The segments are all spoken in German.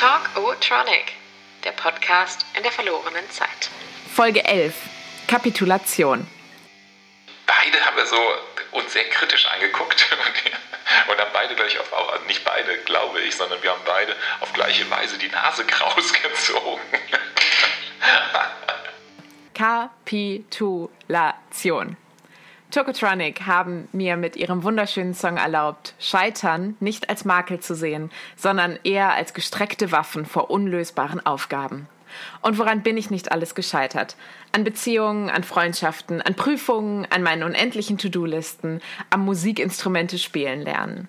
Talk O-Tronic, der Podcast in der verlorenen Zeit. Folge 11. Kapitulation. Beide haben wir so uns sehr kritisch angeguckt und, und haben beide gleich auf, auch, nicht beide, glaube ich, sondern wir haben beide auf gleiche Weise die Nase krausgezogen. Kapitulation. Tokotronic haben mir mit ihrem wunderschönen Song erlaubt, Scheitern nicht als Makel zu sehen, sondern eher als gestreckte Waffen vor unlösbaren Aufgaben. Und woran bin ich nicht alles gescheitert? An Beziehungen, an Freundschaften, an Prüfungen, an meinen unendlichen To-Do-Listen, am Musikinstrumente spielen lernen.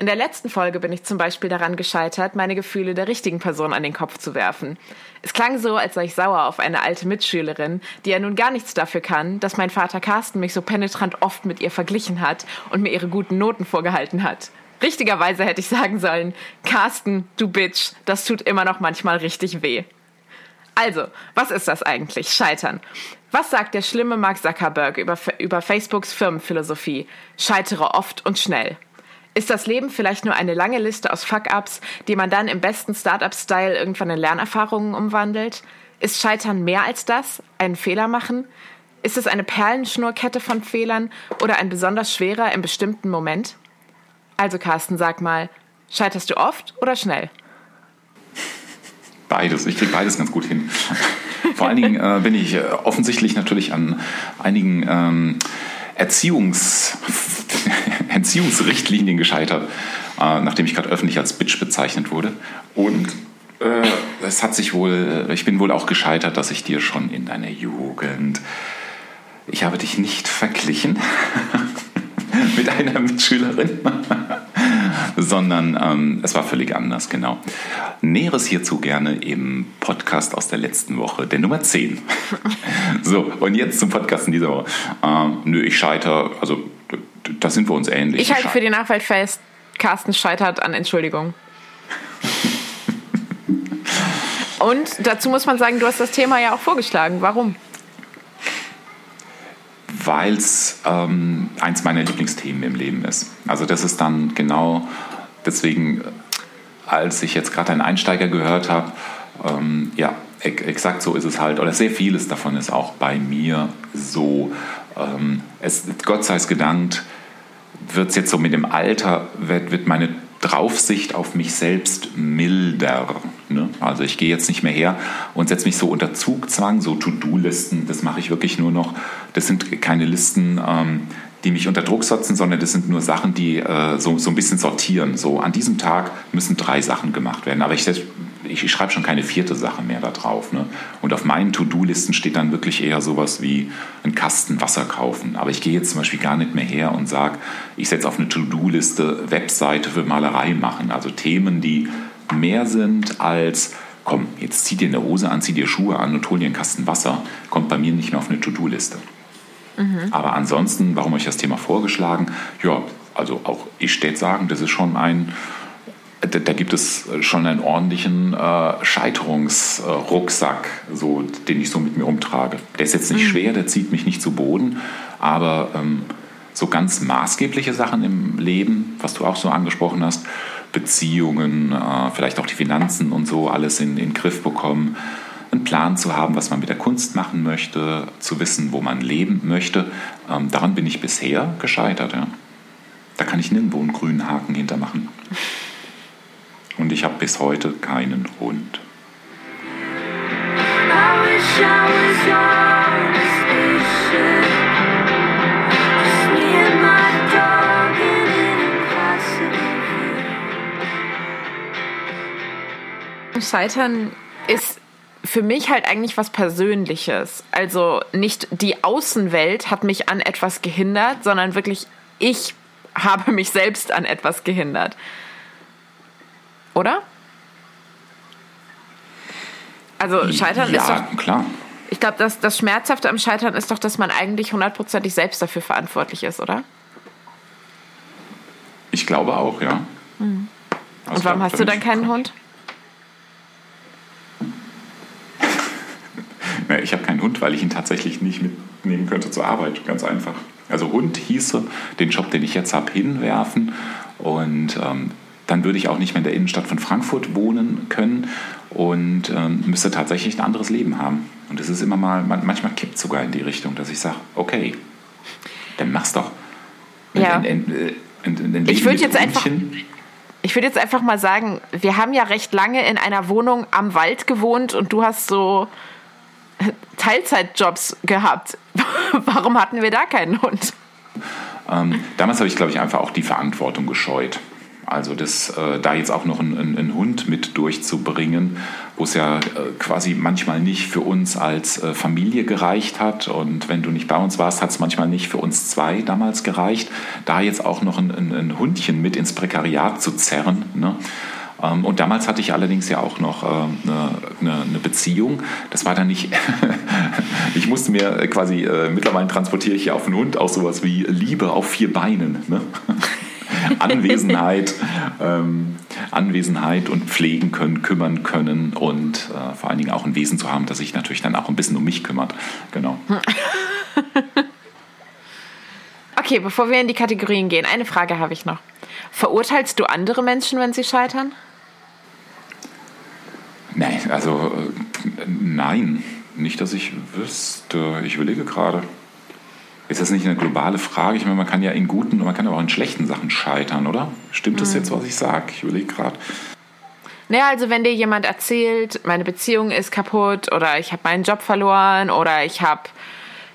In der letzten Folge bin ich zum Beispiel daran gescheitert, meine Gefühle der richtigen Person an den Kopf zu werfen. Es klang so, als sei ich sauer auf eine alte Mitschülerin, die ja nun gar nichts dafür kann, dass mein Vater Carsten mich so penetrant oft mit ihr verglichen hat und mir ihre guten Noten vorgehalten hat. Richtigerweise hätte ich sagen sollen, Carsten, du Bitch, das tut immer noch manchmal richtig weh. Also, was ist das eigentlich? Scheitern. Was sagt der schlimme Mark Zuckerberg über, über Facebooks Firmenphilosophie? Scheitere oft und schnell. Ist das Leben vielleicht nur eine lange Liste aus Fuck-ups, die man dann im besten Startup-Style irgendwann in Lernerfahrungen umwandelt? Ist Scheitern mehr als das? Einen Fehler machen? Ist es eine Perlenschnurkette von Fehlern oder ein besonders schwerer im bestimmten Moment? Also Carsten, sag mal, scheiterst du oft oder schnell? Beides. Ich kriege beides ganz gut hin. Vor allen Dingen äh, bin ich äh, offensichtlich natürlich an einigen ähm, Erziehungs Erziehungsrichtlinien gescheitert, äh, nachdem ich gerade öffentlich als Bitch bezeichnet wurde. Und äh, es hat sich wohl, ich bin wohl auch gescheitert, dass ich dir schon in deiner Jugend, ich habe dich nicht verglichen mit einer Mitschülerin sondern ähm, es war völlig anders, genau. Näheres hierzu gerne im Podcast aus der letzten Woche, der Nummer 10. so, und jetzt zum Podcast in dieser Woche. Ähm, nö, ich scheitere, also da sind wir uns ähnlich. Ich halte für die Nachwelt fest, Carsten scheitert an Entschuldigung. Und dazu muss man sagen, du hast das Thema ja auch vorgeschlagen. Warum? weil es ähm, eins meiner Lieblingsthemen im Leben ist. Also das ist dann genau deswegen, als ich jetzt gerade einen Einsteiger gehört habe, ähm, ja, exakt so ist es halt, oder sehr vieles davon ist auch bei mir so. Ähm, es, Gott sei es gedankt, wird es jetzt so mit dem Alter, wird, wird meine Draufsicht auf mich selbst milder. Ne? Also ich gehe jetzt nicht mehr her und setze mich so unter Zugzwang, so To-Do-Listen, das mache ich wirklich nur noch. Das sind keine Listen, ähm, die mich unter Druck setzen, sondern das sind nur Sachen, die äh, so, so ein bisschen sortieren. So an diesem Tag müssen drei Sachen gemacht werden. Aber ich, ich, ich schreibe schon keine vierte Sache mehr da drauf. Ne? Und auf meinen To-Do-Listen steht dann wirklich eher sowas wie ein Kasten Wasser kaufen. Aber ich gehe jetzt zum Beispiel gar nicht mehr her und sage, ich setze auf eine To-Do-Liste Webseite für Malerei machen. Also Themen, die mehr sind als komm, jetzt zieh dir eine Hose an, zieh dir Schuhe an und hol dir einen Kasten Wasser, kommt bei mir nicht mehr auf eine To-Do-Liste. Mhm. Aber ansonsten, warum habe ich das Thema vorgeschlagen? Ja, also auch ich steht sagen, das ist schon ein, da, da gibt es schon einen ordentlichen äh, Scheiterungsrucksack, so, den ich so mit mir rumtrage. Der ist jetzt nicht mhm. schwer, der zieht mich nicht zu Boden, aber ähm, so ganz maßgebliche Sachen im Leben, was du auch so angesprochen hast, Beziehungen, äh, vielleicht auch die Finanzen und so, alles in, in den Griff bekommen einen Plan zu haben, was man mit der Kunst machen möchte, zu wissen, wo man leben möchte. Ähm, daran bin ich bisher gescheitert. Ja. Da kann ich nirgendwo einen grünen Haken hintermachen. Und ich habe bis heute keinen Hund. Scheitern ist für mich halt eigentlich was Persönliches. Also nicht die Außenwelt hat mich an etwas gehindert, sondern wirklich ich habe mich selbst an etwas gehindert. Oder? Also Scheitern ja, ist doch... klar. Ich glaube, das, das Schmerzhafte am Scheitern ist doch, dass man eigentlich hundertprozentig selbst dafür verantwortlich ist, oder? Ich glaube auch, ja. Mhm. Und warum hast du dann keinen Hund? Ich habe keinen Hund, weil ich ihn tatsächlich nicht mitnehmen könnte zur Arbeit. Ganz einfach. Also Hund hieße, den Job, den ich jetzt habe, hinwerfen und ähm, dann würde ich auch nicht mehr in der Innenstadt von Frankfurt wohnen können und ähm, müsste tatsächlich ein anderes Leben haben. Und es ist immer mal, manchmal kippt sogar in die Richtung, dass ich sage, okay, dann mach's doch. Ja. Ein, ein, ein, ich würde jetzt einfach. Ich würde jetzt einfach mal sagen, wir haben ja recht lange in einer Wohnung am Wald gewohnt und du hast so Teilzeitjobs gehabt. Warum hatten wir da keinen Hund? Ähm, damals habe ich, glaube ich, einfach auch die Verantwortung gescheut. Also das, äh, da jetzt auch noch einen, einen, Hund mit durchzubringen, wo es ja äh, quasi manchmal nicht für uns als äh, Familie gereicht hat. Und wenn du nicht bei uns warst, hat es manchmal nicht für uns zwei damals gereicht. Da jetzt auch noch ein, ein, ein Hundchen mit ins Prekariat zu zerren. Ne? Ähm, und damals hatte ich allerdings ja auch noch eine, äh, eine, eine Beziehung. Das war dann nicht, ich musste mir quasi, äh, mittlerweile transportiere ich ja auf den Hund auch sowas wie Liebe auf vier Beinen. Ne? Anwesenheit, ähm, Anwesenheit und pflegen können, kümmern können und äh, vor allen Dingen auch ein Wesen zu haben, das sich natürlich dann auch ein bisschen um mich kümmert. Genau. okay, bevor wir in die Kategorien gehen, eine Frage habe ich noch. Verurteilst du andere Menschen, wenn sie scheitern? Nein, also äh, nein, nicht, dass ich wüsste. Ich überlege gerade. Ist das nicht eine globale Frage? Ich meine, man kann ja in guten und man kann aber auch in schlechten Sachen scheitern, oder? Stimmt das mhm. jetzt, was ich sage? Ich überlege gerade. Naja, also wenn dir jemand erzählt, meine Beziehung ist kaputt oder ich habe meinen Job verloren oder ich habe,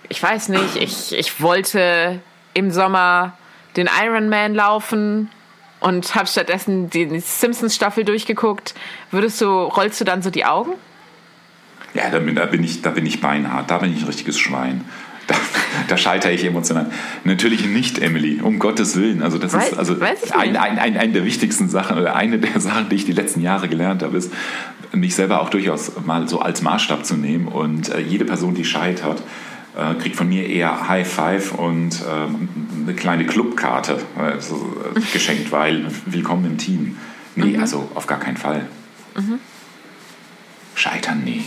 ich weiß nicht, ich, ich wollte im Sommer den Ironman laufen und habe stattdessen die Simpsons-Staffel durchgeguckt, würdest du, rollst du dann so die Augen? Ja, da bin, da bin, ich, da bin ich beinhart, da bin ich ein richtiges Schwein. Da, da scheitere ich emotional. Natürlich nicht, Emily, um Gottes Willen. Also das weiß, ist also ein, ein, ein, eine der wichtigsten Sachen oder eine der Sachen, die ich die letzten Jahre gelernt habe, ist, mich selber auch durchaus mal so als Maßstab zu nehmen. Und äh, jede Person, die scheitert, äh, kriegt von mir eher High Five und äh, eine kleine Clubkarte also, geschenkt, weil willkommen im Team. Nee, mhm. also auf gar keinen Fall. Mhm. Scheitern, nee.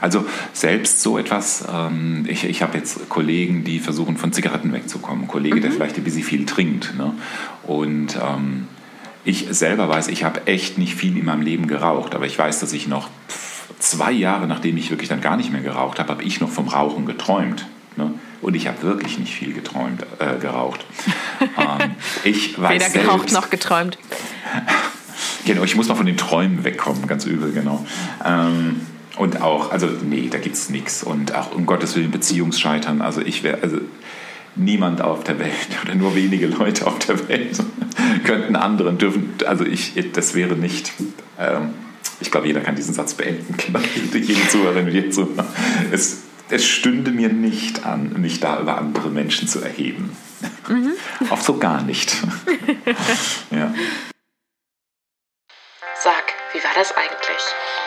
Also selbst so etwas, ähm, ich, ich habe jetzt Kollegen, die versuchen von Zigaretten wegzukommen. Kollege, mhm. der vielleicht ein bisschen viel trinkt. Ne? Und ähm, ich selber weiß, ich habe echt nicht viel in meinem Leben geraucht, aber ich weiß, dass ich noch zwei Jahre, nachdem ich wirklich dann gar nicht mehr geraucht habe, habe ich noch vom Rauchen geträumt. Ne? Und ich habe wirklich nicht viel geträumt, äh, geraucht. ähm, ich weiß Weder selbst, geraucht noch geträumt. genau, ich muss mal von den Träumen wegkommen, ganz übel, genau. Ähm, und auch, also nee, da gibt es nichts. Und auch um Gottes Willen Beziehungsscheitern. Also ich wäre, also niemand auf der Welt oder nur wenige Leute auf der Welt könnten anderen dürfen. Also ich, das wäre nicht. Ähm, ich glaube, jeder kann diesen Satz beenden. Jede Zuhörerin und jede Zuhörer. Es, es stünde mir nicht an, mich da über andere Menschen zu erheben. Mhm. Auch so gar nicht. ja. Sag, wie war das eigentlich?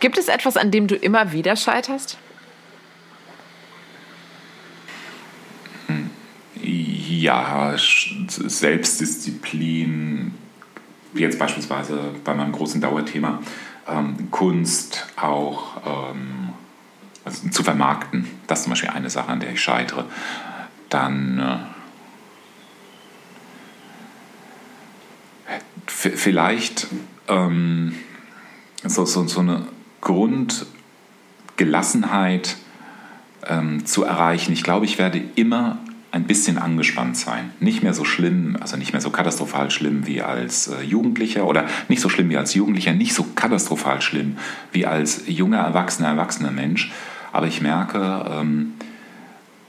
Gibt es etwas, an dem du immer wieder scheiterst? Ja, Selbstdisziplin, wie jetzt beispielsweise bei meinem großen Dauerthema, ähm, Kunst auch ähm, also zu vermarkten. Das ist zum Beispiel eine Sache, an der ich scheitere. Dann äh, vielleicht ähm, so, so, so eine Grundgelassenheit ähm, zu erreichen. Ich glaube, ich werde immer ein bisschen angespannt sein. Nicht mehr so schlimm, also nicht mehr so katastrophal schlimm wie als äh, Jugendlicher oder nicht so schlimm wie als Jugendlicher, nicht so katastrophal schlimm wie als junger, erwachsener, erwachsener Mensch. Aber ich merke, ähm,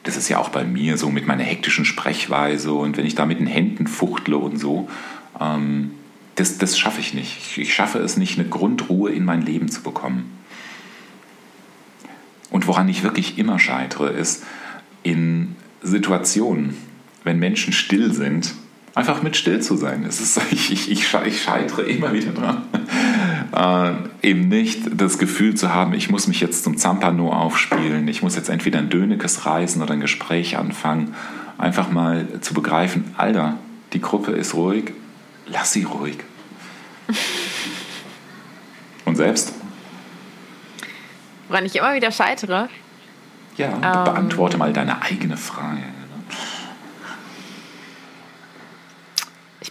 das ist ja auch bei mir so mit meiner hektischen Sprechweise und wenn ich da mit den Händen fuchtle und so, ähm, das, das schaffe ich nicht. Ich schaffe es nicht, eine Grundruhe in mein Leben zu bekommen. Und woran ich wirklich immer scheitere, ist in Situationen, wenn Menschen still sind, einfach mit still zu sein. Es ist, ich, ich, ich, scheitere immer wieder dran. Äh, eben nicht das Gefühl zu haben, ich muss mich jetzt zum Zampano aufspielen, ich muss jetzt entweder ein Dönekes reisen oder ein Gespräch anfangen. Einfach mal zu begreifen, Alter, die Gruppe ist ruhig, lass sie ruhig. Und selbst? Woran ich immer wieder scheitere? Ja, ähm, beantworte mal deine eigene Frage.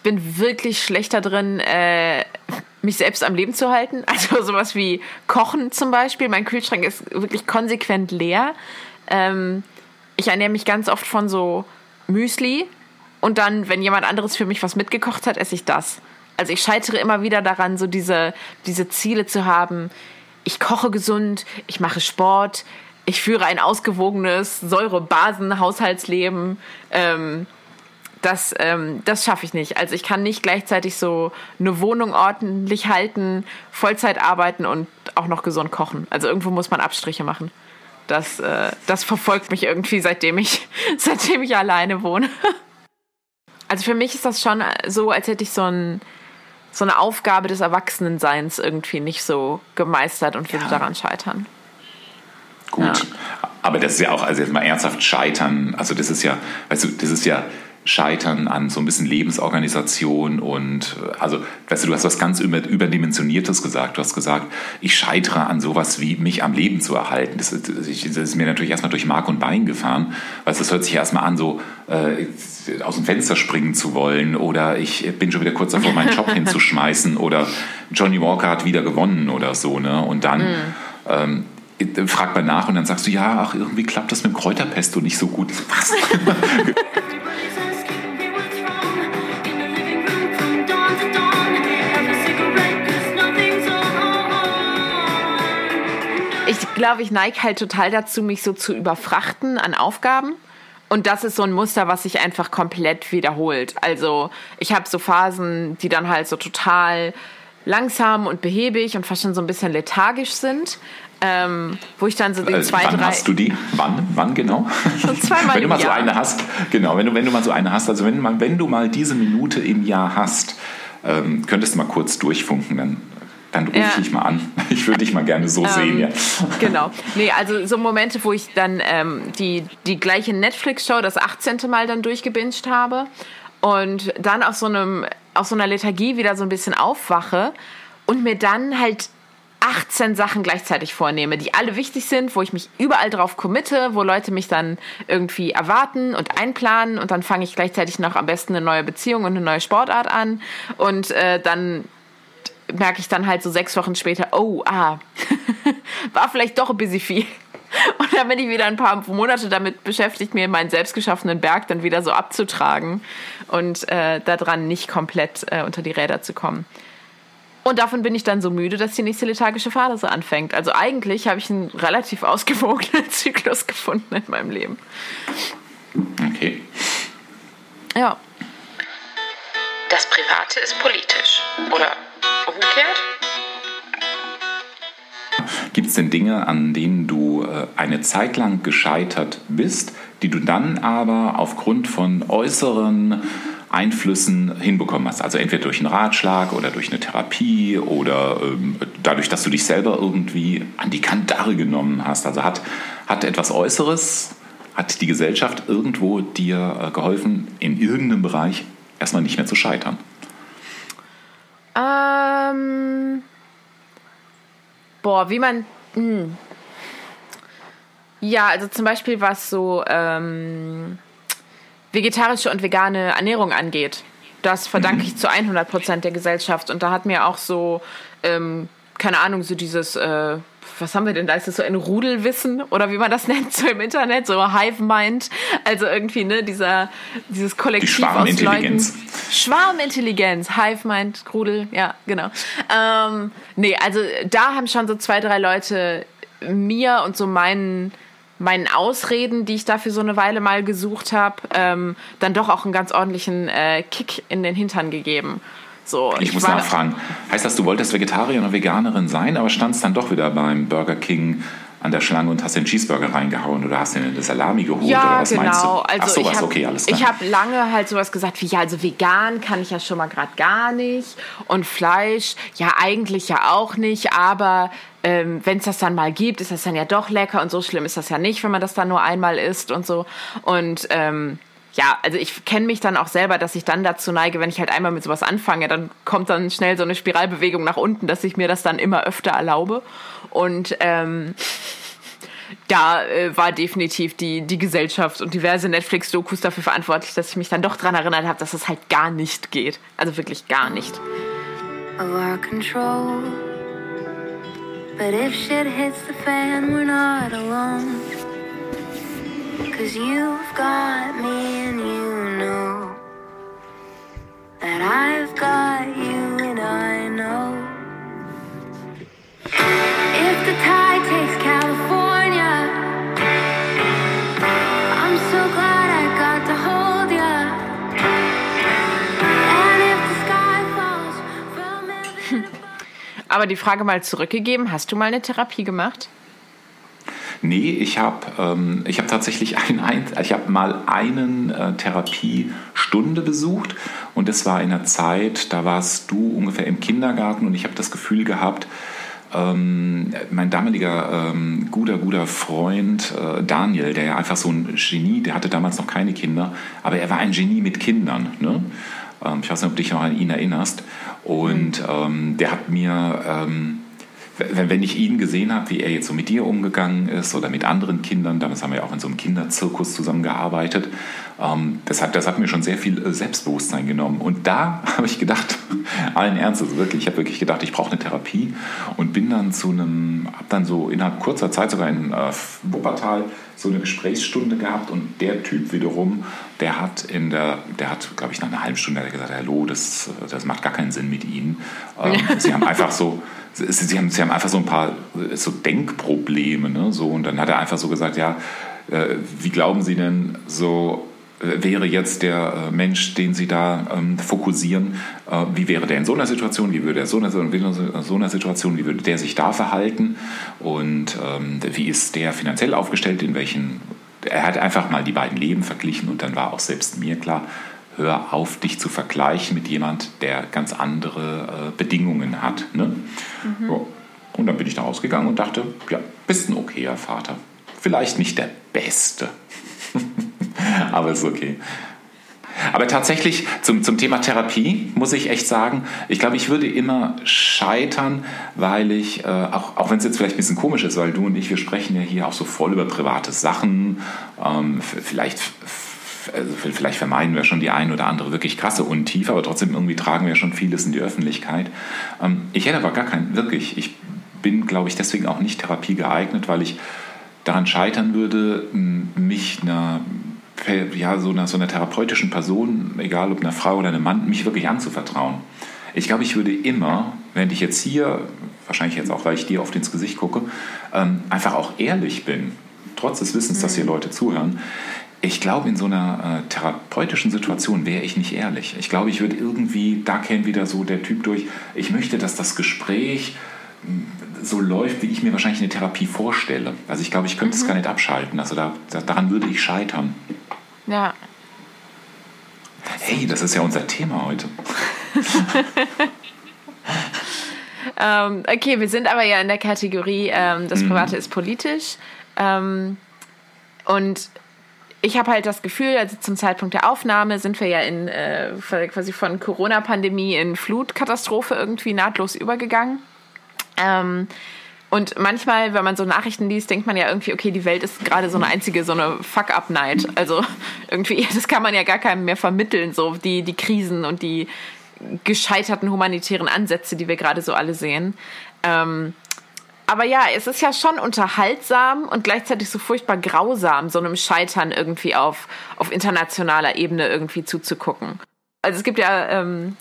bin wirklich schlechter drin, äh, mich selbst am Leben zu halten. Also sowas wie Kochen zum Beispiel. Mein Kühlschrank ist wirklich konsequent leer. Ähm, ich ernähre mich ganz oft von so Müsli und dann, wenn jemand anderes für mich was mitgekocht hat, esse ich das. Also ich scheitere immer wieder daran, so diese, diese Ziele zu haben. Ich koche gesund, ich mache Sport, ich führe ein ausgewogenes Säure-Basen-Haushaltsleben. Ähm, das, ähm, das schaffe ich nicht. Also ich kann nicht gleichzeitig so eine Wohnung ordentlich halten, Vollzeit arbeiten und auch noch gesund kochen. Also irgendwo muss man Abstriche machen. Das, äh, das verfolgt mich irgendwie, seitdem ich, seitdem ich alleine wohne. Also für mich ist das schon so, als hätte ich so, ein, so eine Aufgabe des Erwachsenenseins irgendwie nicht so gemeistert und würde ja. daran scheitern. Gut. Ja. Aber das ist ja auch, also jetzt mal ernsthaft scheitern, also das ist ja, weißt du, das ist ja Scheitern an so ein bisschen Lebensorganisation und also, weißt du, du hast was ganz überdimensioniertes gesagt. Du hast gesagt, ich scheitere an sowas wie mich am Leben zu erhalten. Das, das ist mir natürlich erstmal durch Mark und Bein gefahren, weil das hört sich erstmal an, so äh, aus dem Fenster springen zu wollen oder ich bin schon wieder kurz davor, meinen Job hinzuschmeißen oder Johnny Walker hat wieder gewonnen oder so, ne? Und dann mhm. ähm, fragt man nach und dann sagst du, ja, ach, irgendwie klappt das mit dem Kräuterpesto nicht so gut. Was? ich glaube, ich neige halt total dazu, mich so zu überfrachten an Aufgaben. Und das ist so ein Muster, was sich einfach komplett wiederholt. Also ich habe so Phasen, die dann halt so total langsam und behäbig und fast schon so ein bisschen lethargisch sind. Ähm, wo ich dann so den also, zwei, wann drei. hast du die? Wann? Wann genau? So zweimal wenn du mal Jahr. so eine hast, genau, wenn du, wenn du mal so eine hast, also wenn, wenn du mal diese Minute im Jahr hast, ähm, könntest du mal kurz durchfunken, dann dann ruf ja. dich mal an. Ich würde dich mal gerne so ähm, sehen, ja. Genau. Nee, also so Momente, wo ich dann ähm, die, die gleiche Netflix-Show das 18. Mal dann durchgebinged habe und dann auf so, einem, auf so einer Lethargie wieder so ein bisschen aufwache und mir dann halt 18 Sachen gleichzeitig vornehme, die alle wichtig sind, wo ich mich überall drauf committe, wo Leute mich dann irgendwie erwarten und einplanen und dann fange ich gleichzeitig noch am besten eine neue Beziehung und eine neue Sportart an und äh, dann merke ich dann halt so sechs Wochen später, oh, ah, war vielleicht doch ein bisschen viel. Und dann bin ich wieder ein paar Monate damit beschäftigt, mir meinen selbstgeschaffenen Berg dann wieder so abzutragen und äh, daran nicht komplett äh, unter die Räder zu kommen. Und davon bin ich dann so müde, dass die nächste lethargische Phase anfängt. Also eigentlich habe ich einen relativ ausgewogenen Zyklus gefunden in meinem Leben. Okay. Ja. Das Private ist politisch, oder umgekehrt? Gibt es denn Dinge, an denen du äh, eine Zeit lang gescheitert bist, die du dann aber aufgrund von äußeren Einflüssen hinbekommen hast? Also entweder durch einen Ratschlag oder durch eine Therapie oder ähm, dadurch, dass du dich selber irgendwie an die Kandare genommen hast. Also hat, hat etwas Äußeres, hat die Gesellschaft irgendwo dir äh, geholfen, in irgendeinem Bereich erstmal nicht mehr zu scheitern? Ähm, boah, wie man. Mh. Hm. Ja, also zum Beispiel was so ähm, vegetarische und vegane Ernährung angeht. Das verdanke ich zu 100 Prozent der Gesellschaft. Und da hat mir auch so, ähm, keine Ahnung, so dieses äh, was haben wir denn da? Ist das so ein Rudelwissen oder wie man das nennt, so im Internet, so Hive Mind? Also irgendwie, ne, dieser, dieses Kollektiv Die Schwarmintelligenz. aus Leuten. Schwarmintelligenz, Hive Mind, Rudel, ja, genau. Ähm, nee, also da haben schon so zwei, drei Leute mir und so meinen meinen Ausreden, die ich dafür so eine Weile mal gesucht habe, ähm, dann doch auch einen ganz ordentlichen äh, Kick in den Hintern gegeben. So, ich, ich muss nachfragen. Heißt das, du wolltest Vegetarier oder Veganerin sein, aber standst dann doch wieder beim Burger King an der Schlange und hast den Cheeseburger reingehauen oder hast den eine Salami geholt ja, oder was genau. meinst du? Also Ach sowas, ich hab, okay, alles klar. Ich habe lange halt sowas gesagt wie, ja, also vegan kann ich ja schon mal gerade gar nicht und Fleisch, ja eigentlich ja auch nicht, aber ähm, wenn es das dann mal gibt, ist das dann ja doch lecker und so schlimm ist das ja nicht, wenn man das dann nur einmal isst und so und ähm, ja, also ich kenne mich dann auch selber, dass ich dann dazu neige, wenn ich halt einmal mit sowas anfange, dann kommt dann schnell so eine Spiralbewegung nach unten, dass ich mir das dann immer öfter erlaube. Und ähm, da äh, war definitiv die, die Gesellschaft und diverse Netflix-Dokus dafür verantwortlich, dass ich mich dann doch daran erinnert habe, dass es halt gar nicht geht. Also wirklich gar nicht. Of our control. But if shit hits the fan, we're not alone. Cause you've got me and you know that I've got you and I know. If the tide takes California, I'm so glad I got to hold ya. And if the sky falls from Aber die Frage mal zurückgegeben, hast du mal eine Therapie gemacht? Nee, ich habe ähm, hab tatsächlich ein, ein, ich hab mal einen äh, Therapiestunde besucht und das war in einer Zeit, da warst du ungefähr im Kindergarten und ich habe das Gefühl gehabt, ähm, mein damaliger ähm, guter, guter Freund äh, Daniel, der ja einfach so ein Genie, der hatte damals noch keine Kinder, aber er war ein Genie mit Kindern. Ne? Ähm, ich weiß nicht, ob du dich noch an ihn erinnerst. Und mhm. der hat mir ähm, wenn ich ihn gesehen habe, wie er jetzt so mit dir umgegangen ist oder mit anderen Kindern, damals haben wir ja auch in so einem Kinderzirkus zusammengearbeitet, das, hat, das hat mir schon sehr viel äh, Selbstbewusstsein genommen. Und da habe ich gedacht, allen Ernstes, wirklich, ich habe wirklich gedacht, ich brauche eine Therapie und bin dann zu einem, habe dann so innerhalb kurzer Zeit sogar in äh, Wuppertal so eine Gesprächsstunde gehabt und der Typ wiederum, der hat in der, der hat, glaube ich, nach einer halben Stunde gesagt, hallo, das, das macht gar keinen Sinn mit Ihnen. Ähm, Sie haben einfach so, sie haben, sie haben einfach so ein paar so Denkprobleme. Ne? So, und dann hat er einfach so gesagt, ja, äh, wie glauben Sie denn, so äh, wäre jetzt der äh, Mensch, den Sie da ähm, fokussieren, äh, wie wäre der in so einer Situation, wie würde er so einer, so einer Situation, wie würde der sich da verhalten und ähm, wie ist der finanziell aufgestellt, in welchen er hat einfach mal die beiden Leben verglichen und dann war auch selbst mir klar, hör auf, dich zu vergleichen mit jemand, der ganz andere äh, Bedingungen hat. Ne? Mhm. So. Und dann bin ich da rausgegangen und dachte, ja, bist ein okayer Vater. Vielleicht nicht der Beste, aber ist okay. Aber tatsächlich zum, zum Thema Therapie muss ich echt sagen, ich glaube, ich würde immer scheitern, weil ich, äh, auch, auch wenn es jetzt vielleicht ein bisschen komisch ist, weil du und ich, wir sprechen ja hier auch so voll über private Sachen, ähm, vielleicht also vielleicht vermeiden wir schon die ein oder andere wirklich krasse Untiefe, aber trotzdem irgendwie tragen wir schon vieles in die Öffentlichkeit. Ähm, ich hätte aber gar keinen, wirklich, ich bin, glaube ich, deswegen auch nicht Therapie geeignet, weil ich daran scheitern würde, mich einer, ja, so einer, so einer therapeutischen Person, egal ob einer Frau oder einem Mann, mich wirklich anzuvertrauen. Ich glaube, ich würde immer, wenn ich jetzt hier, wahrscheinlich jetzt auch, weil ich dir oft ins Gesicht gucke, ähm, einfach auch ehrlich bin, trotz des Wissens, dass hier mhm. Leute zuhören, ich glaube, in so einer äh, therapeutischen Situation wäre ich nicht ehrlich. Ich glaube, ich würde irgendwie, da käme wieder so der Typ durch, ich möchte, dass das Gespräch hm, so läuft, wie ich mir wahrscheinlich eine Therapie vorstelle. Also ich glaube, ich könnte es mhm. gar nicht abschalten. Also da, da, daran würde ich scheitern. Ja. Hey, das ist ja unser Thema heute. ähm, okay, wir sind aber ja in der Kategorie, ähm, das mhm. Private mhm. ist politisch. Ähm, und ich habe halt das Gefühl, also zum Zeitpunkt der Aufnahme sind wir ja in äh, quasi von Corona-Pandemie in Flutkatastrophe irgendwie nahtlos übergegangen. Ähm, und manchmal, wenn man so Nachrichten liest, denkt man ja irgendwie, okay, die Welt ist gerade so eine einzige, so eine Fuck-up-Night. Also irgendwie, das kann man ja gar keinem mehr vermitteln, so die, die Krisen und die gescheiterten humanitären Ansätze, die wir gerade so alle sehen. Ähm, aber ja, es ist ja schon unterhaltsam und gleichzeitig so furchtbar grausam, so einem Scheitern irgendwie auf, auf internationaler Ebene irgendwie zuzugucken. Also es gibt ja ähm,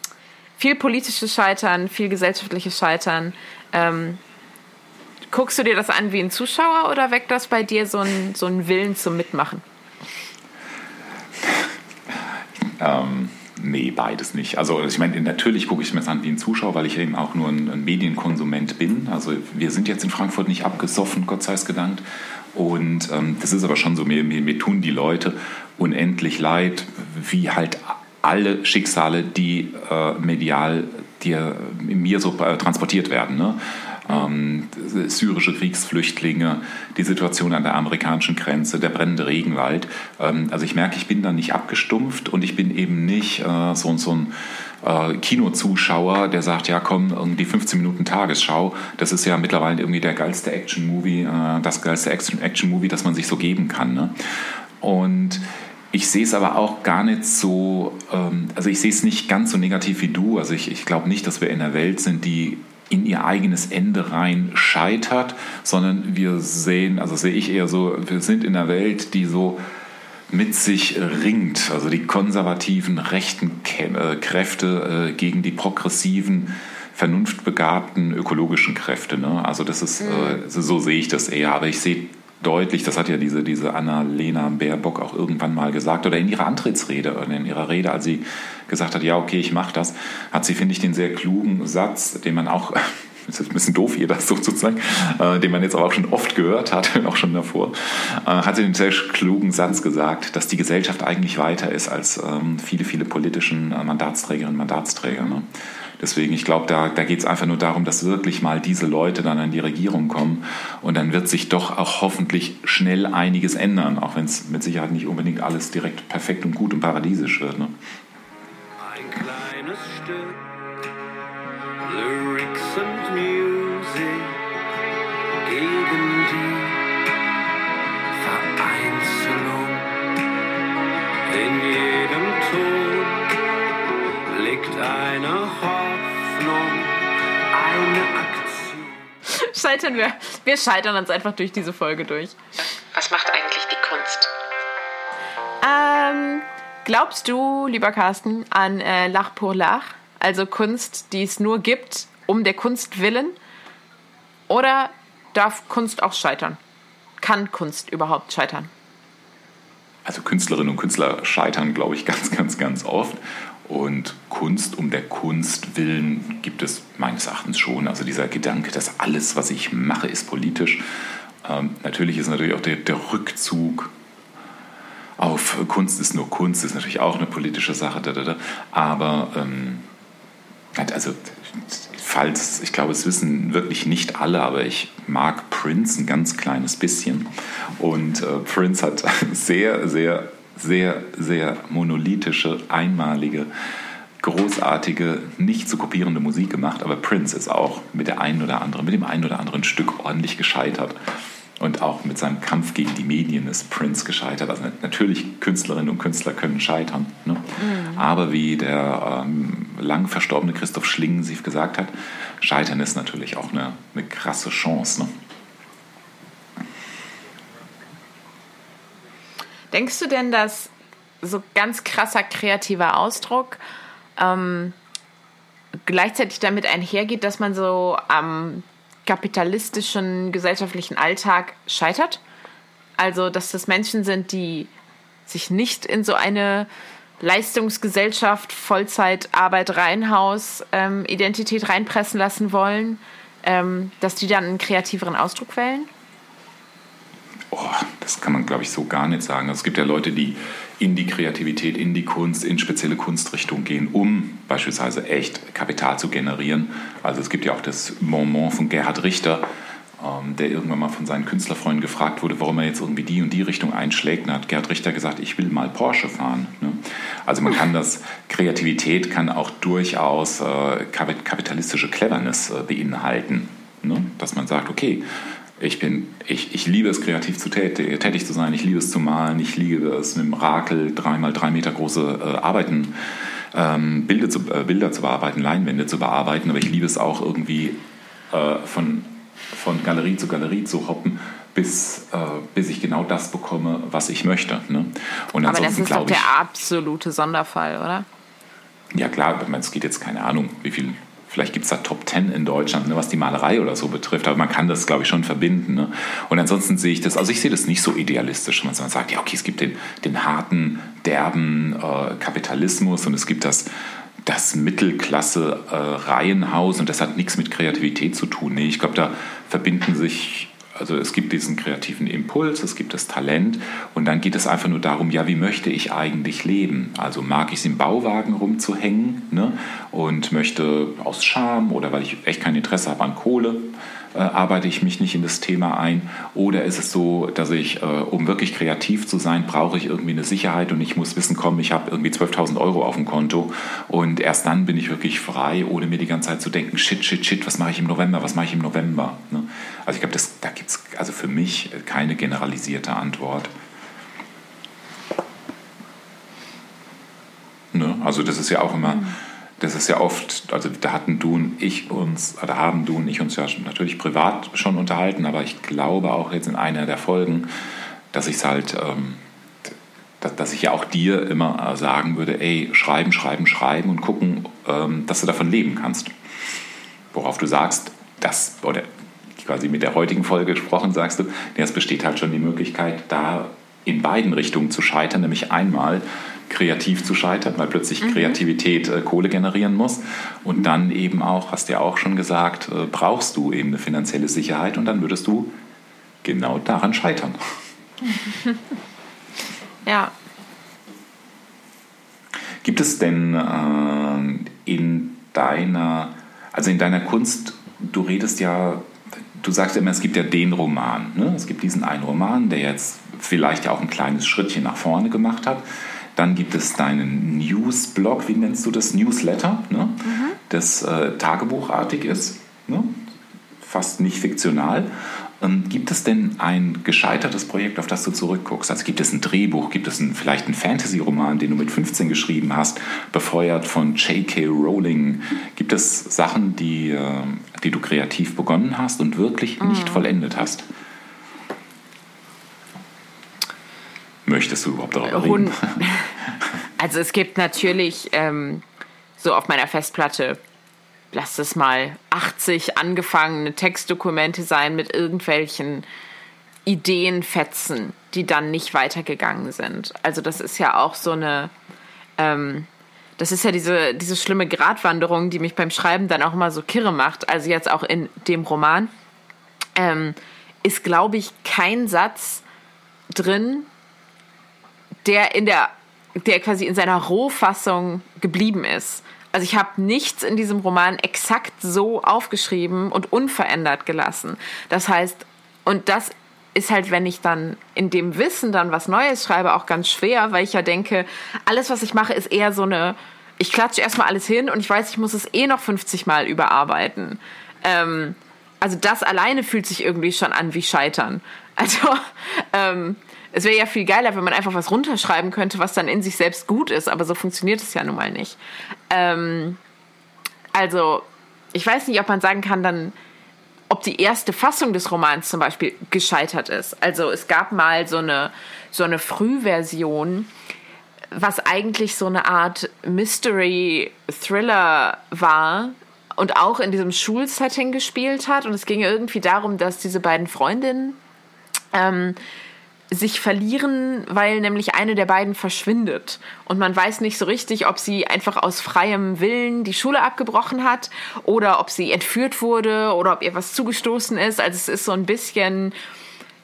viel politisches Scheitern, viel gesellschaftliches Scheitern. Ähm, guckst du dir das an wie ein Zuschauer oder weckt das bei dir so einen so Willen zum Mitmachen? Ähm, Nee, beides nicht. Also ich meine, natürlich gucke ich mir das an wie ein Zuschauer, weil ich eben auch nur ein, ein Medienkonsument bin. Also wir sind jetzt in Frankfurt nicht abgesoffen, Gott sei es gedankt. Und ähm, das ist aber schon so, mir, mir, mir tun die Leute unendlich leid, wie halt alle Schicksale, die äh, medial dir, mir so äh, transportiert werden. Ne? Ähm, syrische Kriegsflüchtlinge, die Situation an der amerikanischen Grenze, der brennende Regenwald. Ähm, also ich merke, ich bin da nicht abgestumpft und ich bin eben nicht äh, so, so ein äh, Kinozuschauer, der sagt, ja komm, irgendwie 15 Minuten Tagesschau, das ist ja mittlerweile irgendwie der geilste Action-Movie, äh, das geilste Action-Movie, das man sich so geben kann. Ne? Und ich sehe es aber auch gar nicht so, ähm, also ich sehe es nicht ganz so negativ wie du. Also ich, ich glaube nicht, dass wir in einer Welt sind, die in ihr eigenes Ende rein scheitert, sondern wir sehen, also sehe ich eher so, wir sind in einer Welt, die so mit sich ringt, also die konservativen rechten äh, Kräfte äh, gegen die progressiven, vernunftbegabten ökologischen Kräfte. Ne? Also das ist, mhm. Äh, so sehe ich das eher. Aber ich sehe deutlich, das hat ja diese, diese Annalena Baerbock auch irgendwann mal gesagt, oder in ihrer Antrittsrede, in ihrer Rede, als sie gesagt hat, ja, okay, ich mache das, hat sie, finde ich, den sehr klugen Satz, den man auch, ist ein bisschen doof hier das sozusagen, äh, den man jetzt aber auch schon oft gehört hat, auch schon davor, äh, hat sie den sehr klugen Satz gesagt, dass die Gesellschaft eigentlich weiter ist als ähm, viele, viele politischen äh, Mandatsträgerinnen und Mandatsträger. Ne? Deswegen, ich glaube, da, da geht es einfach nur darum, dass wirklich mal diese Leute dann an die Regierung kommen und dann wird sich doch auch hoffentlich schnell einiges ändern, auch wenn es mit Sicherheit nicht unbedingt alles direkt perfekt und gut und paradiesisch wird. Ne? Ein kleines Stück Lyrics and Music Scheitern wir. Wir scheitern uns einfach durch diese Folge durch. Was macht eigentlich die Kunst? Ähm, glaubst du, lieber Carsten, an äh, Lach pour Lach? Also Kunst, die es nur gibt, um der Kunst willen? Oder darf Kunst auch scheitern? Kann Kunst überhaupt scheitern? Also Künstlerinnen und Künstler scheitern, glaube ich, ganz, ganz, ganz oft. Und Kunst um der Kunst willen gibt es meines Erachtens schon. Also dieser Gedanke, dass alles, was ich mache, ist politisch. Ähm, natürlich ist natürlich auch der, der, Rückzug auf Kunst ist nur Kunst, ist natürlich auch eine politische Sache. Da, da, da. Aber ähm, also falls, ich glaube, es wissen wirklich nicht alle, aber ich mag Prince ein ganz kleines bisschen. Und äh, Prince hat sehr, sehr sehr, sehr monolithische, einmalige, großartige, nicht zu kopierende Musik gemacht. Aber Prince ist auch mit der einen oder anderen, mit dem einen oder anderen Stück ordentlich gescheitert. Und auch mit seinem Kampf gegen die Medien ist Prince gescheitert. Also natürlich, Künstlerinnen und Künstler können scheitern. Ne? Mhm. Aber wie der ähm, lang verstorbene Christoph Schlingensief gesagt hat, Scheitern ist natürlich auch eine, eine krasse Chance. Ne? Denkst du denn, dass so ganz krasser kreativer Ausdruck ähm, gleichzeitig damit einhergeht, dass man so am kapitalistischen gesellschaftlichen Alltag scheitert? Also, dass das Menschen sind, die sich nicht in so eine Leistungsgesellschaft, Vollzeitarbeit, Reihenhaus, ähm, Identität reinpressen lassen wollen, ähm, dass die dann einen kreativeren Ausdruck wählen? Oh, das kann man, glaube ich, so gar nicht sagen. Also es gibt ja Leute, die in die Kreativität, in die Kunst, in spezielle Kunstrichtungen gehen, um beispielsweise echt Kapital zu generieren. Also es gibt ja auch das Moment von Gerhard Richter, ähm, der irgendwann mal von seinen Künstlerfreunden gefragt wurde, warum er jetzt irgendwie die und die Richtung einschlägt. Und hat Gerhard Richter gesagt, ich will mal Porsche fahren. Ne? Also man kann das, Kreativität kann auch durchaus äh, kapitalistische Cleverness äh, beinhalten. Ne? Dass man sagt, okay, ich, bin, ich, ich liebe es, kreativ zu tätig, tätig zu sein. Ich liebe es zu malen. Ich liebe es, mit dem Rakel dreimal drei Meter große äh, Arbeiten, ähm, Bilder, zu, äh, Bilder zu bearbeiten, Leinwände zu bearbeiten. Aber ich liebe es auch irgendwie äh, von, von Galerie zu Galerie zu hoppen, bis, äh, bis ich genau das bekomme, was ich möchte. Ne? Und Aber das ist doch der absolute Sonderfall, oder? Ja klar, es geht jetzt keine Ahnung, wie viel Vielleicht gibt es da Top Ten in Deutschland, ne, was die Malerei oder so betrifft. Aber man kann das, glaube ich, schon verbinden. Ne? Und ansonsten sehe ich das, also ich sehe das nicht so idealistisch, wenn man sagt, ja, okay, es gibt den, den harten, derben äh, Kapitalismus und es gibt das, das Mittelklasse-Reihenhaus äh, und das hat nichts mit Kreativität zu tun. Nee, ich glaube, da verbinden sich also es gibt diesen kreativen Impuls, es gibt das Talent und dann geht es einfach nur darum, ja, wie möchte ich eigentlich leben? Also mag ich es im Bauwagen rumzuhängen ne? Und möchte aus Scham oder weil ich echt kein Interesse habe an Kohle, äh, arbeite ich mich nicht in das Thema ein? Oder ist es so, dass ich, äh, um wirklich kreativ zu sein, brauche ich irgendwie eine Sicherheit und ich muss wissen, komm, ich habe irgendwie 12.000 Euro auf dem Konto und erst dann bin ich wirklich frei, ohne mir die ganze Zeit zu denken, shit, shit, shit, was mache ich im November, was mache ich im November? Ne? Also ich glaube, da gibt es also für mich keine generalisierte Antwort. Ne? Also das ist ja auch immer... Mhm das ist ja oft, also da hatten du und ich uns, oder haben du und ich uns ja natürlich privat schon unterhalten, aber ich glaube auch jetzt in einer der Folgen, dass ich es halt, ähm, dass, dass, ich ja auch dir immer sagen würde, ey, schreiben, schreiben, schreiben und gucken, ähm, dass du davon leben kannst. Worauf du sagst, das, oder quasi mit der heutigen Folge gesprochen, sagst du, es besteht halt schon die Möglichkeit, da in beiden Richtungen zu scheitern, nämlich einmal kreativ zu scheitern, weil plötzlich mhm. Kreativität äh, Kohle generieren muss. Und dann eben auch, hast du ja auch schon gesagt, äh, brauchst du eben eine finanzielle Sicherheit und dann würdest du genau daran scheitern. ja. Gibt es denn äh, in deiner, also in deiner Kunst, du redest ja, du sagst immer, es gibt ja den Roman. Ne? Es gibt diesen einen Roman, der jetzt vielleicht ja auch ein kleines Schrittchen nach vorne gemacht hat. Dann gibt es deinen Newsblog, wie nennst du das? Newsletter, ne? Mhm. das äh, tagebuchartig ist, ne? fast nicht fiktional. Ähm, gibt es denn ein gescheitertes Projekt, auf das du zurückguckst? Also gibt es ein Drehbuch, gibt es ein, vielleicht einen Fantasy-Roman, den du mit 15 geschrieben hast, befeuert von J.K. Rowling? Gibt es Sachen, die, äh, die du kreativ begonnen hast und wirklich mhm. nicht vollendet hast? Möchtest du überhaupt darüber reden? Also es gibt natürlich ähm, so auf meiner Festplatte, lass es mal 80 angefangene Textdokumente sein mit irgendwelchen Ideenfetzen, die dann nicht weitergegangen sind. Also das ist ja auch so eine, ähm, das ist ja diese, diese schlimme Gratwanderung, die mich beim Schreiben dann auch immer so kirre macht. Also jetzt auch in dem Roman ähm, ist, glaube ich, kein Satz drin, der in der, der quasi in seiner Rohfassung geblieben ist. Also ich habe nichts in diesem Roman exakt so aufgeschrieben und unverändert gelassen. Das heißt, und das ist halt, wenn ich dann in dem Wissen dann was Neues schreibe, auch ganz schwer, weil ich ja denke, alles, was ich mache, ist eher so eine, ich klatsche erstmal alles hin und ich weiß, ich muss es eh noch 50 Mal überarbeiten. Ähm, also das alleine fühlt sich irgendwie schon an wie Scheitern. Also ähm, es wäre ja viel geiler, wenn man einfach was runterschreiben könnte, was dann in sich selbst gut ist, aber so funktioniert es ja nun mal nicht. Ähm, also, ich weiß nicht, ob man sagen kann, dann, ob die erste Fassung des Romans zum Beispiel gescheitert ist. Also, es gab mal so eine, so eine Frühversion, was eigentlich so eine Art Mystery-Thriller war, und auch in diesem Schulsetting gespielt hat. Und es ging irgendwie darum, dass diese beiden Freundinnen ähm, sich verlieren, weil nämlich eine der beiden verschwindet. Und man weiß nicht so richtig, ob sie einfach aus freiem Willen die Schule abgebrochen hat oder ob sie entführt wurde oder ob ihr was zugestoßen ist. Also es ist so ein bisschen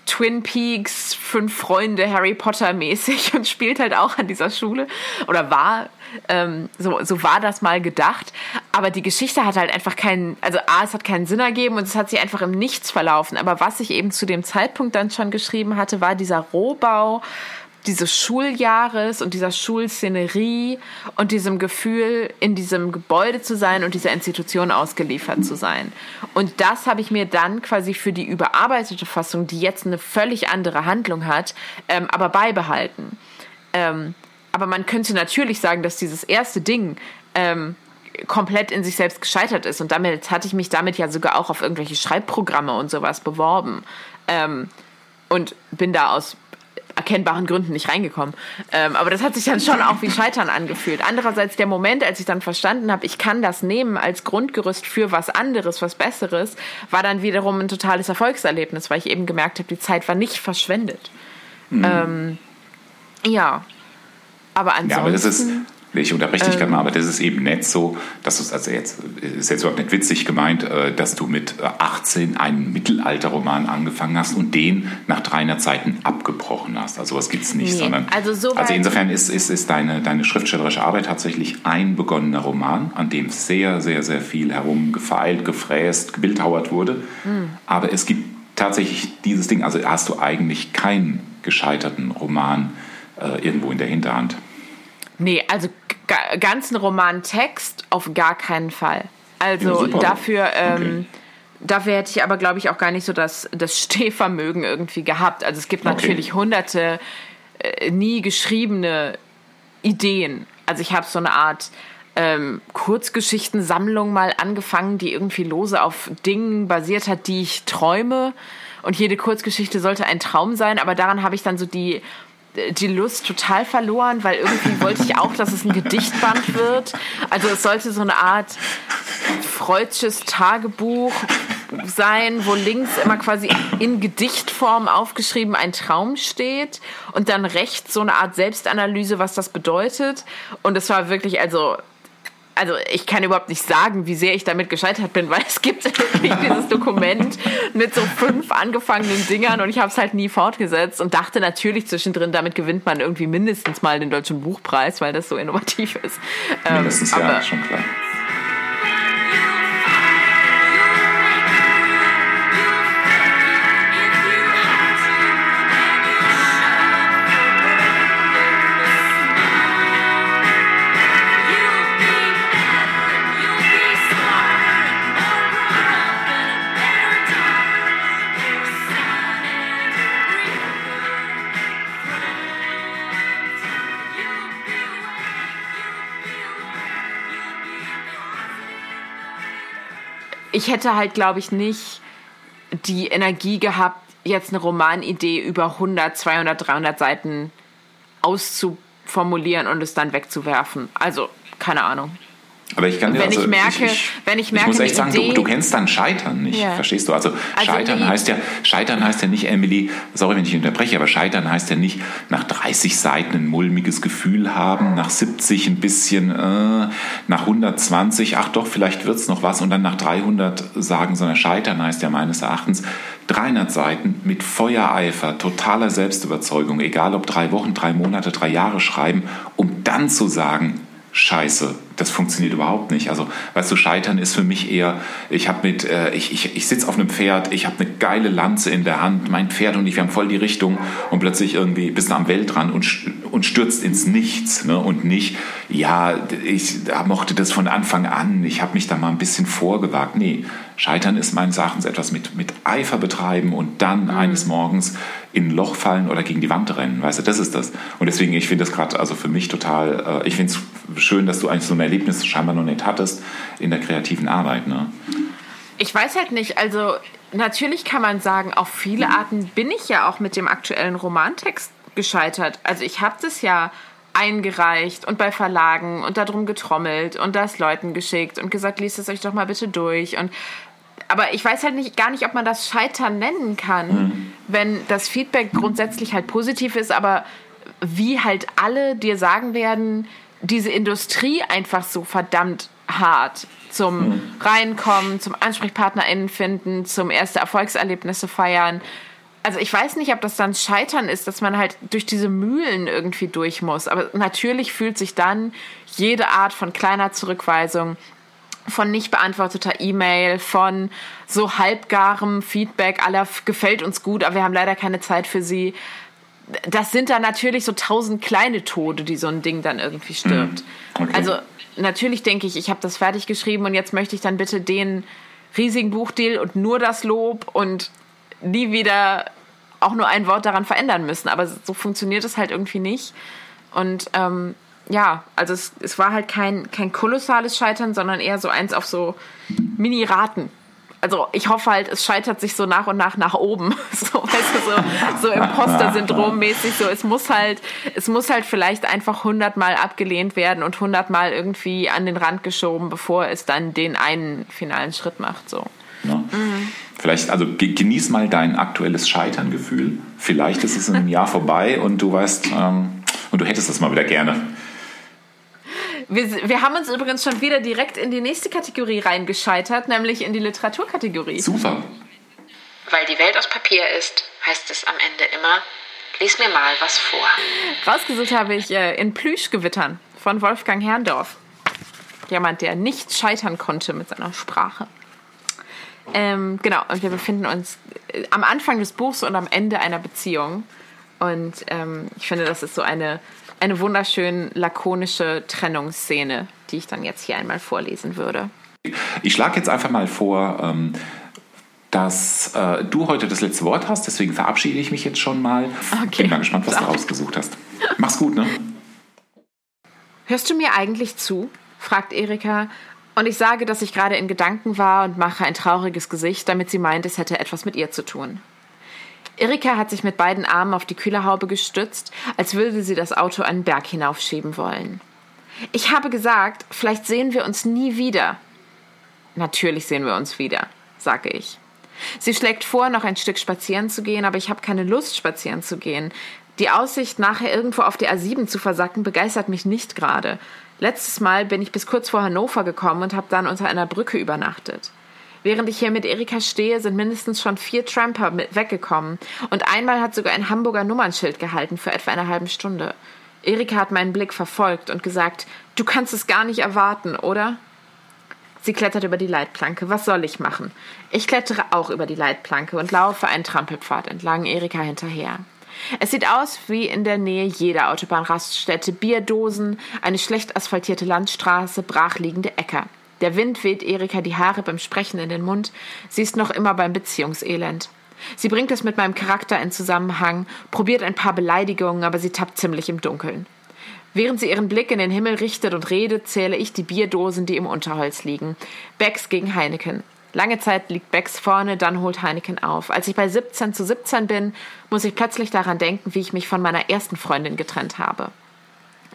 Twin Peaks, fünf Freunde, Harry Potter mäßig und spielt halt auch an dieser Schule oder war, ähm, so, so war das mal gedacht. Aber die Geschichte hat halt einfach keinen, also A, es hat keinen Sinn ergeben und es hat sich einfach im Nichts verlaufen. Aber was ich eben zu dem Zeitpunkt dann schon geschrieben hatte, war dieser Rohbau dieses Schuljahres und dieser Schulszenerie und diesem Gefühl, in diesem Gebäude zu sein und dieser Institution ausgeliefert zu sein. Und das habe ich mir dann quasi für die überarbeitete Fassung, die jetzt eine völlig andere Handlung hat, ähm, aber beibehalten. Ähm, aber man könnte natürlich sagen, dass dieses erste Ding ähm, komplett in sich selbst gescheitert ist. Und damit hatte ich mich damit ja sogar auch auf irgendwelche Schreibprogramme und sowas beworben. Ähm, und bin da aus erkennbaren Gründen nicht reingekommen. Ähm, aber das hat sich dann schon auch wie Scheitern angefühlt. Andererseits der Moment, als ich dann verstanden habe, ich kann das nehmen als Grundgerüst für was anderes, was Besseres, war dann wiederum ein totales Erfolgserlebnis, weil ich eben gemerkt habe, die Zeit war nicht verschwendet. Mhm. Ähm, ja. Aber ansonsten. Ja, aber das ist ich unterbreche dich ähm, gerade mal, aber das ist eben nicht so, dass du es, also jetzt ist jetzt überhaupt nicht witzig gemeint, äh, dass du mit 18 einen Mittelalterroman angefangen hast und den nach 300 Seiten abgebrochen hast. Also was gibt es nicht, nee, sondern also, so also insofern ist, ist, ist deine, deine schriftstellerische Arbeit tatsächlich ein begonnener Roman, an dem sehr, sehr, sehr viel herumgefeilt, gefräst, gebildhauert wurde. Mhm. Aber es gibt tatsächlich dieses Ding, also hast du eigentlich keinen gescheiterten Roman äh, irgendwo in der Hinterhand. Nee, also ganzen Romantext auf gar keinen Fall. Also ja, dafür, ähm, okay. dafür hätte ich aber, glaube ich, auch gar nicht so das, das Stehvermögen irgendwie gehabt. Also es gibt okay. natürlich hunderte äh, nie geschriebene Ideen. Also ich habe so eine Art ähm, Kurzgeschichtensammlung mal angefangen, die irgendwie lose auf Dingen basiert hat, die ich träume. Und jede Kurzgeschichte sollte ein Traum sein, aber daran habe ich dann so die die Lust total verloren, weil irgendwie wollte ich auch, dass es ein Gedichtband wird. Also es sollte so eine Art freudsches Tagebuch sein, wo links immer quasi in Gedichtform aufgeschrieben ein Traum steht und dann rechts so eine Art Selbstanalyse, was das bedeutet. Und es war wirklich, also also ich kann überhaupt nicht sagen, wie sehr ich damit gescheitert bin, weil es gibt dieses Dokument mit so fünf angefangenen Dingern und ich habe es halt nie fortgesetzt und dachte natürlich zwischendrin, damit gewinnt man irgendwie mindestens mal den deutschen Buchpreis, weil das so innovativ ist. Mindestens ähm, ja, schon klar. Ich hätte halt, glaube ich, nicht die Energie gehabt, jetzt eine Romanidee über 100, 200, 300 Seiten auszuformulieren und es dann wegzuwerfen. Also, keine Ahnung. Aber ich kann wenn also, ich merke, ich, ich, wenn ich merke, ich muss echt sagen, du, du, kennst dann Scheitern nicht, yeah. verstehst du? Also, also Scheitern heißt ja, Scheitern heißt ja nicht, Emily, sorry, wenn ich unterbreche, aber Scheitern heißt ja nicht nach 30 Seiten ein mulmiges Gefühl haben, nach 70 ein bisschen, äh, nach 120, ach doch, vielleicht wird es noch was und dann nach 300 sagen, sondern Scheitern heißt ja meines Erachtens 300 Seiten mit Feuereifer, totaler Selbstüberzeugung, egal ob drei Wochen, drei Monate, drei Jahre schreiben, um dann zu sagen, Scheiße, das funktioniert überhaupt nicht. Also, weißt du, Scheitern ist für mich eher, ich habe mit, äh, ich, ich, ich sitze auf einem Pferd, ich habe eine geile Lanze in der Hand, mein Pferd und ich, wir haben voll die Richtung und plötzlich irgendwie bist du am Weltrand und, und stürzt ins Nichts. Ne? Und nicht, ja, ich mochte das von Anfang an, ich habe mich da mal ein bisschen vorgewagt. Nee, Scheitern ist meines Erachtens etwas mit, mit Eifer betreiben und dann mhm. eines Morgens in ein Loch fallen oder gegen die Wand rennen. Weißt du, das ist das. Und deswegen, ich finde das gerade, also für mich total, äh, ich finde es schön, dass du eigentlich so ein Erlebnis scheinbar noch nicht hattest in der kreativen Arbeit. Ne? Ich weiß halt nicht, also natürlich kann man sagen, auf viele Arten bin ich ja auch mit dem aktuellen Romantext gescheitert. Also ich habe das ja eingereicht und bei Verlagen und darum getrommelt und das Leuten geschickt und gesagt, liest es euch doch mal bitte durch. Und aber ich weiß halt nicht, gar nicht, ob man das Scheitern nennen kann, mhm. wenn das Feedback grundsätzlich halt positiv ist, aber wie halt alle dir sagen werden, diese Industrie einfach so verdammt hart zum mhm. Reinkommen, zum AnsprechpartnerInnen finden, zum erste Erfolgserlebnisse feiern also ich weiß nicht, ob das dann Scheitern ist, dass man halt durch diese Mühlen irgendwie durch muss. Aber natürlich fühlt sich dann jede Art von kleiner Zurückweisung, von nicht beantworteter E-Mail, von so halbgarem Feedback aller gefällt uns gut, aber wir haben leider keine Zeit für sie. Das sind dann natürlich so tausend kleine Tode, die so ein Ding dann irgendwie stirbt. Mhm. Okay. Also natürlich denke ich, ich habe das fertig geschrieben und jetzt möchte ich dann bitte den riesigen Buchdeal und nur das Lob und nie wieder auch nur ein Wort daran verändern müssen. Aber so funktioniert es halt irgendwie nicht. Und ähm, ja, also es, es war halt kein, kein kolossales Scheitern, sondern eher so eins auf so Mini-Raten. Also ich hoffe halt, es scheitert sich so nach und nach nach oben. So, weißt du, so, so Imposter-Syndrom-mäßig. So, es muss halt, es muss halt vielleicht einfach hundertmal abgelehnt werden und hundertmal irgendwie an den Rand geschoben, bevor es dann den einen finalen Schritt macht. So. Ja. Mhm. Vielleicht, also genieß mal dein aktuelles Scheiterngefühl. Vielleicht ist es in einem Jahr vorbei und du weißt, ähm, und du hättest das mal wieder gerne. Wir, wir haben uns übrigens schon wieder direkt in die nächste Kategorie reingescheitert, nämlich in die Literaturkategorie. Super. Weil die Welt aus Papier ist, heißt es am Ende immer, lies mir mal was vor. Rausgesucht habe ich äh, in Plüschgewittern von Wolfgang Herrndorf. Jemand, der nicht scheitern konnte mit seiner Sprache. Ähm, genau, und wir befinden uns äh, am Anfang des Buchs und am Ende einer Beziehung. Und ähm, ich finde, das ist so eine, eine wunderschön lakonische Trennungsszene, die ich dann jetzt hier einmal vorlesen würde. Ich schlage jetzt einfach mal vor, ähm, dass äh, du heute das letzte Wort hast, deswegen verabschiede ich mich jetzt schon mal. Okay. Bin mal gespannt, was du rausgesucht hast. Mach's gut, ne? Hörst du mir eigentlich zu? fragt Erika. Und ich sage, dass ich gerade in Gedanken war und mache ein trauriges Gesicht, damit sie meint, es hätte etwas mit ihr zu tun. Erika hat sich mit beiden Armen auf die Kühlerhaube gestützt, als würde sie das Auto einen Berg hinaufschieben wollen. Ich habe gesagt, vielleicht sehen wir uns nie wieder. Natürlich sehen wir uns wieder, sage ich. Sie schlägt vor, noch ein Stück spazieren zu gehen, aber ich habe keine Lust, spazieren zu gehen. Die Aussicht, nachher irgendwo auf der A7 zu versacken, begeistert mich nicht gerade. Letztes Mal bin ich bis kurz vor Hannover gekommen und habe dann unter einer Brücke übernachtet. Während ich hier mit Erika stehe, sind mindestens schon vier Tramper weggekommen und einmal hat sogar ein Hamburger Nummernschild gehalten für etwa eine halbe Stunde. Erika hat meinen Blick verfolgt und gesagt, du kannst es gar nicht erwarten, oder? Sie klettert über die Leitplanke. Was soll ich machen? Ich klettere auch über die Leitplanke und laufe einen Trampelpfad entlang Erika hinterher. Es sieht aus wie in der Nähe jeder Autobahnraststätte. Bierdosen, eine schlecht asphaltierte Landstraße, brachliegende Äcker. Der Wind weht Erika die Haare beim Sprechen in den Mund. Sie ist noch immer beim Beziehungselend. Sie bringt es mit meinem Charakter in Zusammenhang, probiert ein paar Beleidigungen, aber sie tappt ziemlich im Dunkeln. Während sie ihren Blick in den Himmel richtet und redet, zähle ich die Bierdosen, die im Unterholz liegen. Becks gegen Heineken. Lange Zeit liegt Becks vorne, dann holt Heineken auf. Als ich bei 17 zu 17 bin, muss ich plötzlich daran denken, wie ich mich von meiner ersten Freundin getrennt habe.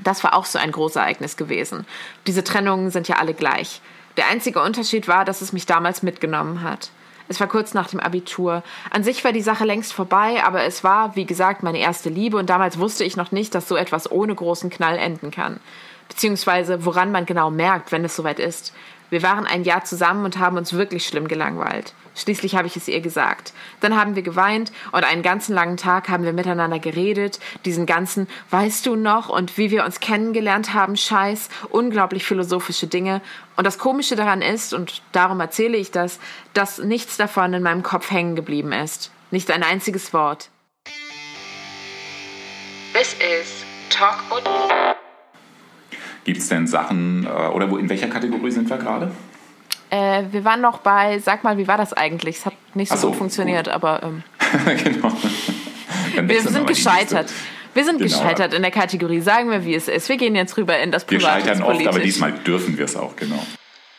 Das war auch so ein Großereignis gewesen. Diese Trennungen sind ja alle gleich. Der einzige Unterschied war, dass es mich damals mitgenommen hat. Es war kurz nach dem Abitur. An sich war die Sache längst vorbei, aber es war, wie gesagt, meine erste Liebe und damals wusste ich noch nicht, dass so etwas ohne großen Knall enden kann. Beziehungsweise woran man genau merkt, wenn es soweit ist. Wir waren ein Jahr zusammen und haben uns wirklich schlimm gelangweilt. Schließlich habe ich es ihr gesagt. Dann haben wir geweint und einen ganzen langen Tag haben wir miteinander geredet, diesen ganzen Weißt du noch und wie wir uns kennengelernt haben, Scheiß, unglaublich philosophische Dinge. Und das Komische daran ist, und darum erzähle ich das, dass nichts davon in meinem Kopf hängen geblieben ist. Nicht ein einziges Wort. This is Talk und Gibt es denn Sachen, äh, oder wo, in welcher Kategorie sind wir gerade? Äh, wir waren noch bei, sag mal, wie war das eigentlich? Es hat nicht so, so, gut funktioniert, gut. aber ähm, genau. Wir sind gescheitert. Wir sind Genau. gescheitert in der Kategorie. Sagen wir, wie es ist. Wir gehen jetzt rüber in das Wir Private scheitern ins oft, aber diesmal dürfen wir es auch, genau.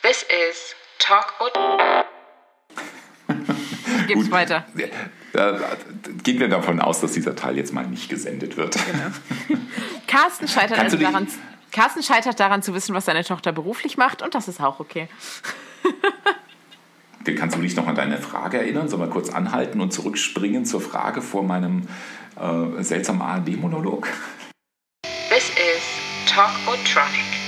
This is Talk und Gib's Gut. weiter. Da, da, gehen wir davon aus, dass dieser Teil jetzt mal nicht gesendet wird. Carsten scheitert, also daran, Carsten scheitert daran zu wissen, was seine Tochter beruflich macht und das ist auch okay. Kannst du dich noch an deine Frage erinnern? Wir kurz anhalten und zurückspringen zur Frage vor meinem äh, seltsamen ARD-Monolog? This is Talk und Tronic.